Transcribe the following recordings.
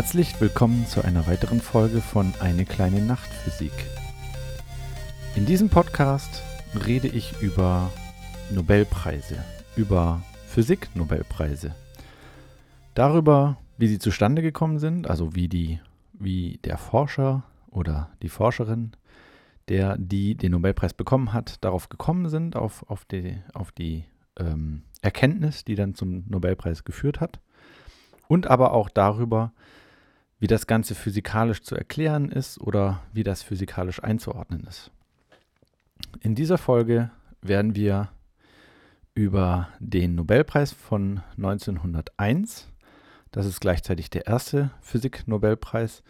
Herzlich willkommen zu einer weiteren Folge von Eine kleine Nachtphysik. In diesem Podcast rede ich über Nobelpreise, über Physik-Nobelpreise, darüber, wie sie zustande gekommen sind, also wie die, wie der Forscher oder die Forscherin, der die den Nobelpreis bekommen hat, darauf gekommen sind, auf, auf die, auf die ähm, Erkenntnis, die dann zum Nobelpreis geführt hat, und aber auch darüber, das Ganze physikalisch zu erklären ist oder wie das physikalisch einzuordnen ist. In dieser Folge werden wir über den Nobelpreis von 1901, das ist gleichzeitig der erste Physik-Nobelpreis,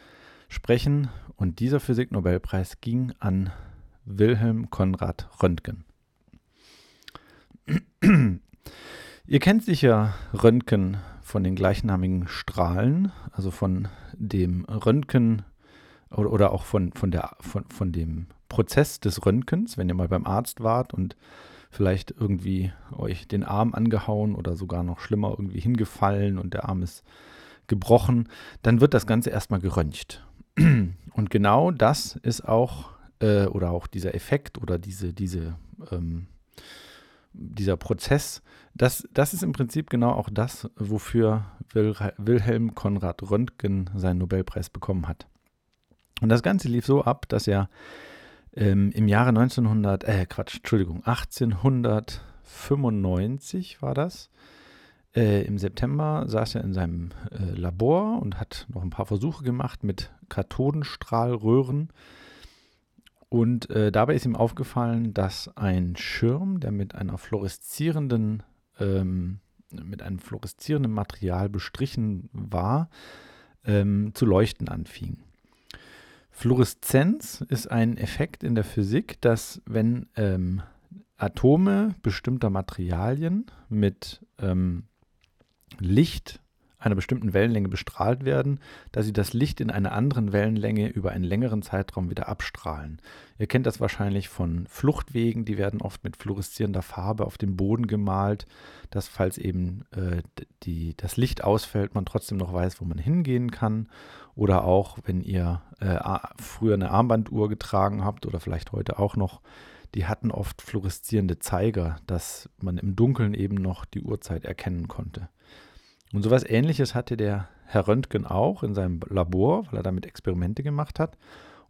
sprechen. Und dieser Physik-Nobelpreis ging an Wilhelm Konrad Röntgen. Ihr kennt sicher Röntgen von den gleichnamigen Strahlen, also von dem Röntgen oder, oder auch von, von, der, von, von dem Prozess des Röntgens, wenn ihr mal beim Arzt wart und vielleicht irgendwie euch den Arm angehauen oder sogar noch schlimmer irgendwie hingefallen und der Arm ist gebrochen, dann wird das Ganze erstmal geröntgt. Und genau das ist auch, äh, oder auch dieser Effekt oder diese, diese, ähm, dieser Prozess, das, das ist im Prinzip genau auch das, wofür Wil Wilhelm Konrad Röntgen seinen Nobelpreis bekommen hat. Und das Ganze lief so ab, dass er ähm, im Jahre 1900, äh, Quatsch, Entschuldigung, 1895 war das. Äh, Im September saß er in seinem äh, Labor und hat noch ein paar Versuche gemacht mit Kathodenstrahlröhren. Und äh, dabei ist ihm aufgefallen, dass ein Schirm, der mit einer fluoreszierenden, ähm, mit einem fluoreszierenden Material bestrichen war, ähm, zu leuchten anfing. Fluoreszenz ist ein Effekt in der Physik, dass wenn ähm, Atome bestimmter Materialien mit ähm, Licht einer bestimmten Wellenlänge bestrahlt werden, dass sie das Licht in einer anderen Wellenlänge über einen längeren Zeitraum wieder abstrahlen. Ihr kennt das wahrscheinlich von Fluchtwegen, die werden oft mit fluoreszierender Farbe auf dem Boden gemalt, dass falls eben äh, die, das Licht ausfällt, man trotzdem noch weiß, wo man hingehen kann. Oder auch, wenn ihr äh, früher eine Armbanduhr getragen habt oder vielleicht heute auch noch, die hatten oft fluoreszierende Zeiger, dass man im Dunkeln eben noch die Uhrzeit erkennen konnte. Und sowas ähnliches hatte der Herr Röntgen auch in seinem Labor, weil er damit Experimente gemacht hat.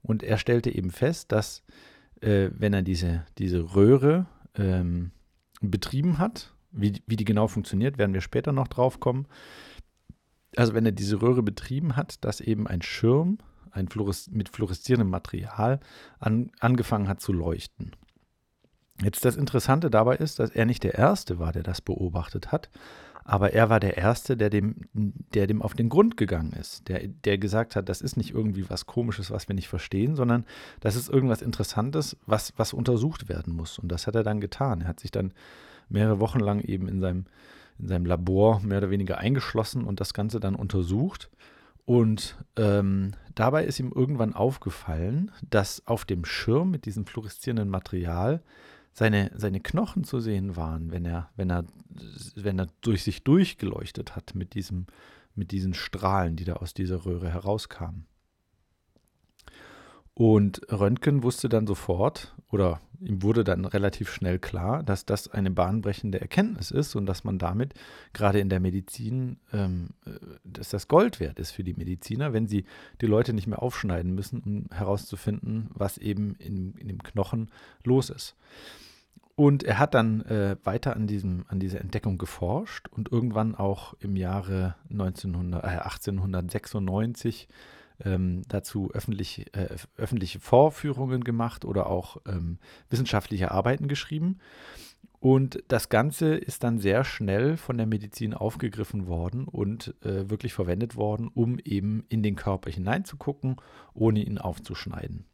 Und er stellte eben fest, dass äh, wenn er diese, diese Röhre ähm, betrieben hat, wie, wie die genau funktioniert, werden wir später noch drauf kommen. Also wenn er diese Röhre betrieben hat, dass eben ein Schirm ein Fluores mit fluoreszierendem Material an, angefangen hat zu leuchten. Jetzt das Interessante dabei ist, dass er nicht der Erste war, der das beobachtet hat, aber er war der Erste, der dem, der dem auf den Grund gegangen ist, der, der gesagt hat, das ist nicht irgendwie was Komisches, was wir nicht verstehen, sondern das ist irgendwas Interessantes, was, was untersucht werden muss. Und das hat er dann getan. Er hat sich dann mehrere Wochen lang eben in seinem, in seinem Labor mehr oder weniger eingeschlossen und das Ganze dann untersucht. Und ähm, dabei ist ihm irgendwann aufgefallen, dass auf dem Schirm mit diesem fluoreszierenden Material seine, seine Knochen zu sehen waren, wenn er, wenn er, wenn er durch sich durchgeleuchtet hat mit, diesem, mit diesen Strahlen, die da aus dieser Röhre herauskamen. Und Röntgen wusste dann sofort, oder ihm wurde dann relativ schnell klar, dass das eine bahnbrechende Erkenntnis ist und dass man damit gerade in der Medizin, ähm, äh, dass das Gold wert ist für die Mediziner, wenn sie die Leute nicht mehr aufschneiden müssen, um herauszufinden, was eben in, in dem Knochen los ist. Und er hat dann äh, weiter an, diesem, an dieser Entdeckung geforscht und irgendwann auch im Jahre 1900, äh, 1896 ähm, dazu öffentlich, äh, öffentliche Vorführungen gemacht oder auch ähm, wissenschaftliche Arbeiten geschrieben. Und das Ganze ist dann sehr schnell von der Medizin aufgegriffen worden und äh, wirklich verwendet worden, um eben in den Körper hineinzugucken, ohne ihn aufzuschneiden.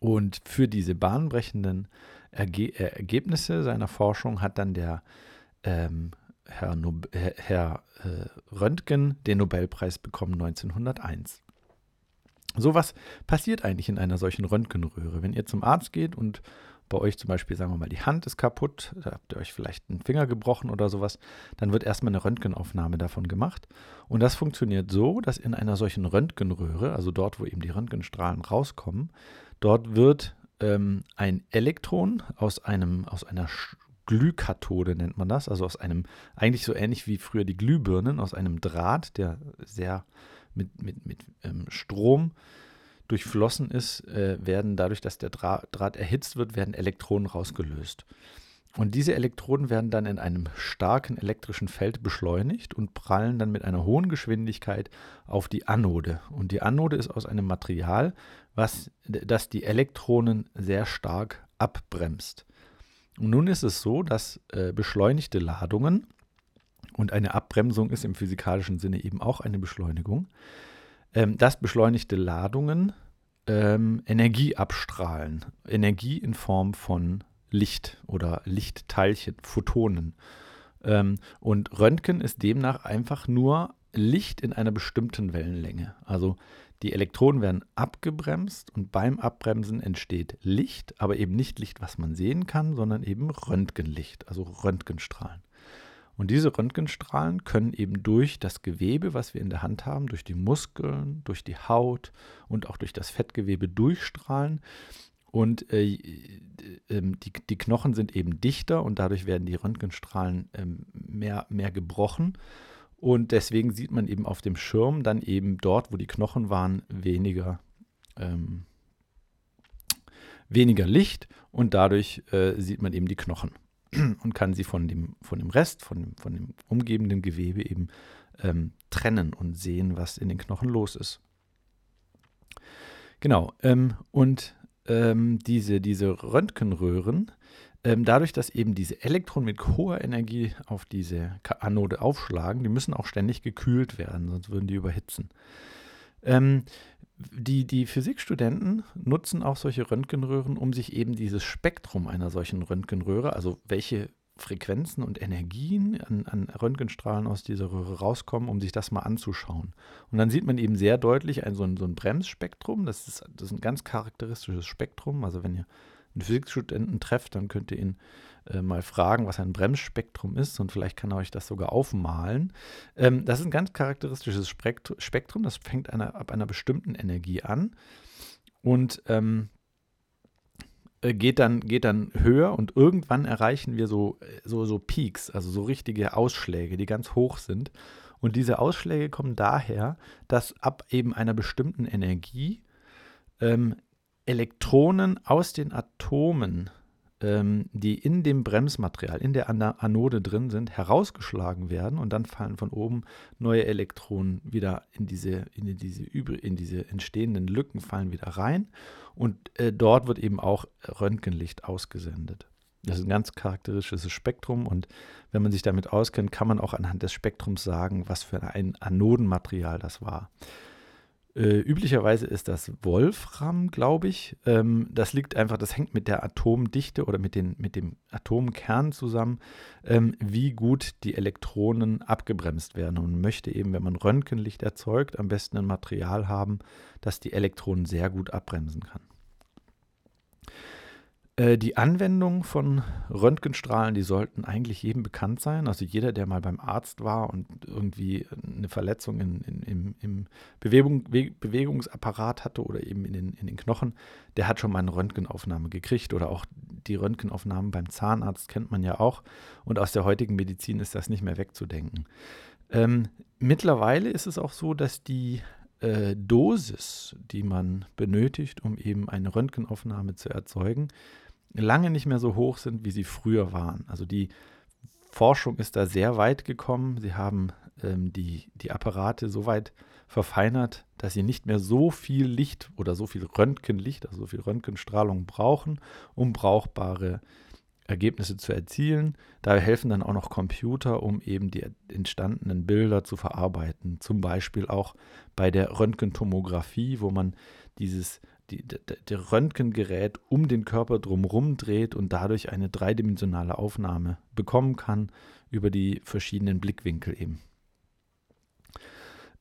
Und für diese bahnbrechenden Erge äh, Ergebnisse seiner Forschung hat dann der ähm, Herr, no Herr äh, Röntgen den Nobelpreis bekommen 1901. So was passiert eigentlich in einer solchen Röntgenröhre. Wenn ihr zum Arzt geht und bei euch zum Beispiel, sagen wir mal, die Hand ist kaputt, da habt ihr euch vielleicht einen Finger gebrochen oder sowas, dann wird erstmal eine Röntgenaufnahme davon gemacht. Und das funktioniert so, dass in einer solchen Röntgenröhre, also dort, wo eben die Röntgenstrahlen rauskommen, dort wird ähm, ein Elektron aus, einem, aus einer Glühkathode nennt man das, also aus einem, eigentlich so ähnlich wie früher die Glühbirnen, aus einem Draht, der sehr mit, mit, mit ähm, Strom durchflossen ist, äh, werden dadurch, dass der Draht, Draht erhitzt wird, werden Elektronen rausgelöst. Und diese Elektronen werden dann in einem starken elektrischen Feld beschleunigt und prallen dann mit einer hohen Geschwindigkeit auf die Anode. Und die Anode ist aus einem Material, was das die Elektronen sehr stark abbremst. Und nun ist es so, dass äh, beschleunigte Ladungen und eine Abbremsung ist im physikalischen Sinne eben auch eine Beschleunigung, ähm, dass beschleunigte Ladungen ähm, Energie abstrahlen. Energie in Form von Licht oder Lichtteilchen, Photonen. Ähm, und Röntgen ist demnach einfach nur Licht in einer bestimmten Wellenlänge. Also die Elektronen werden abgebremst und beim Abbremsen entsteht Licht, aber eben nicht Licht, was man sehen kann, sondern eben Röntgenlicht, also Röntgenstrahlen. Und diese Röntgenstrahlen können eben durch das Gewebe, was wir in der Hand haben, durch die Muskeln, durch die Haut und auch durch das Fettgewebe durchstrahlen. Und äh, äh, die, die, Knochen sind eben dichter und dadurch werden die Röntgenstrahlen äh, mehr, mehr gebrochen. Und deswegen sieht man eben auf dem Schirm dann eben dort, wo die Knochen waren, weniger, ähm, weniger Licht und dadurch äh, sieht man eben die Knochen und kann sie von dem, von dem Rest, von dem, von dem umgebenden Gewebe eben ähm, trennen und sehen, was in den Knochen los ist. Genau, ähm, und ähm, diese, diese Röntgenröhren, ähm, dadurch, dass eben diese Elektronen mit hoher Energie auf diese Anode aufschlagen, die müssen auch ständig gekühlt werden, sonst würden die überhitzen. Ähm, die, die Physikstudenten nutzen auch solche Röntgenröhren, um sich eben dieses Spektrum einer solchen Röntgenröhre, also welche Frequenzen und Energien an, an, Röntgenstrahlen aus dieser Röhre rauskommen, um sich das mal anzuschauen. Und dann sieht man eben sehr deutlich ein, so, ein, so ein Bremsspektrum. Das ist, das ist ein ganz charakteristisches Spektrum. Also wenn ihr einen Physikstudenten trefft, dann könnt ihr ihn äh, mal fragen, was ein Bremsspektrum ist und vielleicht kann er euch das sogar aufmalen. Ähm, das ist ein ganz charakteristisches Spektrum, das fängt einer, ab einer bestimmten Energie an und ähm, äh, geht, dann, geht dann höher und irgendwann erreichen wir so, äh, so, so Peaks, also so richtige Ausschläge, die ganz hoch sind. Und diese Ausschläge kommen daher, dass ab eben einer bestimmten Energie ähm, Elektronen aus den Atomen ähm, die in dem Bremsmaterial, in der Anode drin sind, herausgeschlagen werden und dann fallen von oben neue Elektronen wieder in diese, in diese, in diese entstehenden Lücken, fallen wieder rein und äh, dort wird eben auch Röntgenlicht ausgesendet. Das ist ein ganz charakteristisches Spektrum und wenn man sich damit auskennt, kann man auch anhand des Spektrums sagen, was für ein Anodenmaterial das war. Äh, üblicherweise ist das Wolfram, glaube ich. Ähm, das liegt einfach, das hängt mit der Atomdichte oder mit, den, mit dem Atomkern zusammen, ähm, wie gut die Elektronen abgebremst werden. Und man möchte eben, wenn man Röntgenlicht erzeugt, am besten ein Material haben, das die Elektronen sehr gut abbremsen kann. Äh, die Anwendung von Röntgenstrahlen, die sollten eigentlich jedem bekannt sein. Also jeder, der mal beim Arzt war und irgendwie eine Verletzung in, in, im, im Bewegung, Bewegungsapparat hatte oder eben in den, in den Knochen, der hat schon mal eine Röntgenaufnahme gekriegt. Oder auch die Röntgenaufnahmen beim Zahnarzt kennt man ja auch. Und aus der heutigen Medizin ist das nicht mehr wegzudenken. Ähm, mittlerweile ist es auch so, dass die äh, Dosis, die man benötigt, um eben eine Röntgenaufnahme zu erzeugen, lange nicht mehr so hoch sind, wie sie früher waren. Also die Forschung ist da sehr weit gekommen. Sie haben ähm, die, die Apparate so weit verfeinert, dass sie nicht mehr so viel Licht oder so viel Röntgenlicht, also so viel Röntgenstrahlung brauchen, um brauchbare Ergebnisse zu erzielen. Da helfen dann auch noch Computer, um eben die entstandenen Bilder zu verarbeiten. Zum Beispiel auch bei der Röntgentomographie, wo man dieses die, der Röntgengerät um den Körper drumherum dreht und dadurch eine dreidimensionale Aufnahme bekommen kann über die verschiedenen Blickwinkel eben.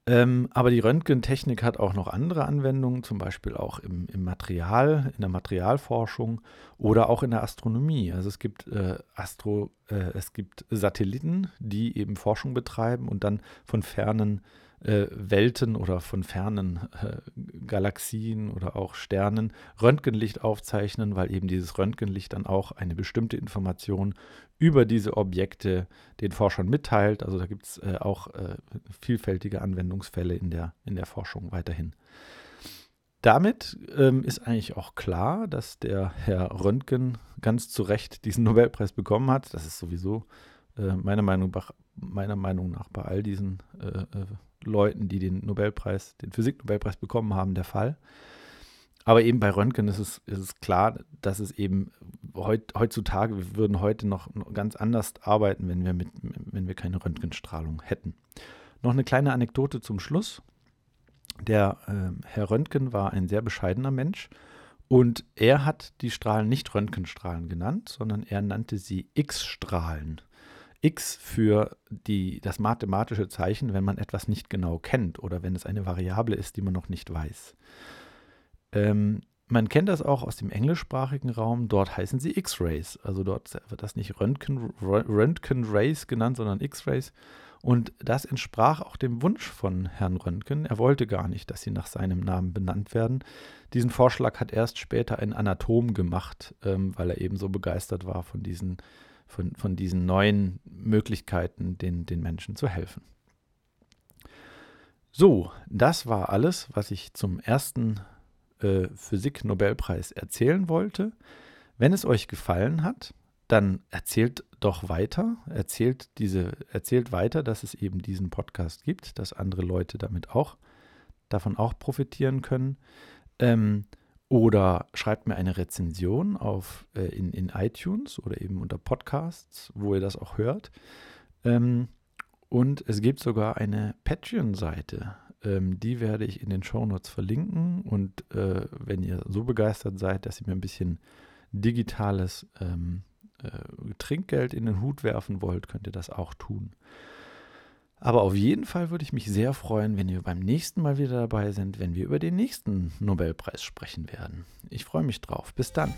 Ähm, aber die Röntgentechnik hat auch noch andere Anwendungen, zum Beispiel auch im, im Material, in der Materialforschung oder auch in der Astronomie. Also es gibt, äh, Astro, äh, es gibt Satelliten, die eben Forschung betreiben und dann von fernen äh, Welten oder von fernen äh, Galaxien oder auch Sternen Röntgenlicht aufzeichnen, weil eben dieses Röntgenlicht dann auch eine bestimmte Information über diese Objekte den Forschern mitteilt. Also da gibt es äh, auch äh, vielfältige Anwendungsfälle in der, in der Forschung weiterhin. Damit ähm, ist eigentlich auch klar, dass der Herr Röntgen ganz zu Recht diesen Nobelpreis bekommen hat. Das ist sowieso äh, meiner, Meinung, meiner Meinung nach bei all diesen äh, äh Leuten, die den Nobelpreis, den Physiknobelpreis bekommen haben, der Fall. Aber eben bei Röntgen ist es, ist es klar, dass es eben heut, heutzutage, wir würden heute noch ganz anders arbeiten, wenn wir, mit, wenn wir keine Röntgenstrahlung hätten. Noch eine kleine Anekdote zum Schluss. Der äh, Herr Röntgen war ein sehr bescheidener Mensch und er hat die Strahlen nicht Röntgenstrahlen genannt, sondern er nannte sie X-Strahlen. X für die, das mathematische Zeichen, wenn man etwas nicht genau kennt oder wenn es eine Variable ist, die man noch nicht weiß. Ähm, man kennt das auch aus dem englischsprachigen Raum. Dort heißen sie X-Rays. Also dort wird das nicht Röntgen, Röntgen Rays genannt, sondern X-Rays. Und das entsprach auch dem Wunsch von Herrn Röntgen. Er wollte gar nicht, dass sie nach seinem Namen benannt werden. Diesen Vorschlag hat erst später ein Anatom gemacht, ähm, weil er eben so begeistert war von diesen von, von diesen neuen Möglichkeiten, den, den Menschen zu helfen. So, das war alles, was ich zum ersten äh, Physik-Nobelpreis erzählen wollte. Wenn es euch gefallen hat, dann erzählt doch weiter, erzählt diese, erzählt weiter, dass es eben diesen Podcast gibt, dass andere Leute damit auch davon auch profitieren können. Ähm, oder schreibt mir eine Rezension auf, äh, in, in iTunes oder eben unter Podcasts, wo ihr das auch hört. Ähm, und es gibt sogar eine Patreon-Seite. Ähm, die werde ich in den Shownotes verlinken. Und äh, wenn ihr so begeistert seid, dass ihr mir ein bisschen digitales ähm, äh, Trinkgeld in den Hut werfen wollt, könnt ihr das auch tun. Aber auf jeden Fall würde ich mich sehr freuen, wenn ihr beim nächsten Mal wieder dabei sind, wenn wir über den nächsten Nobelpreis sprechen werden. Ich freue mich drauf. Bis dann.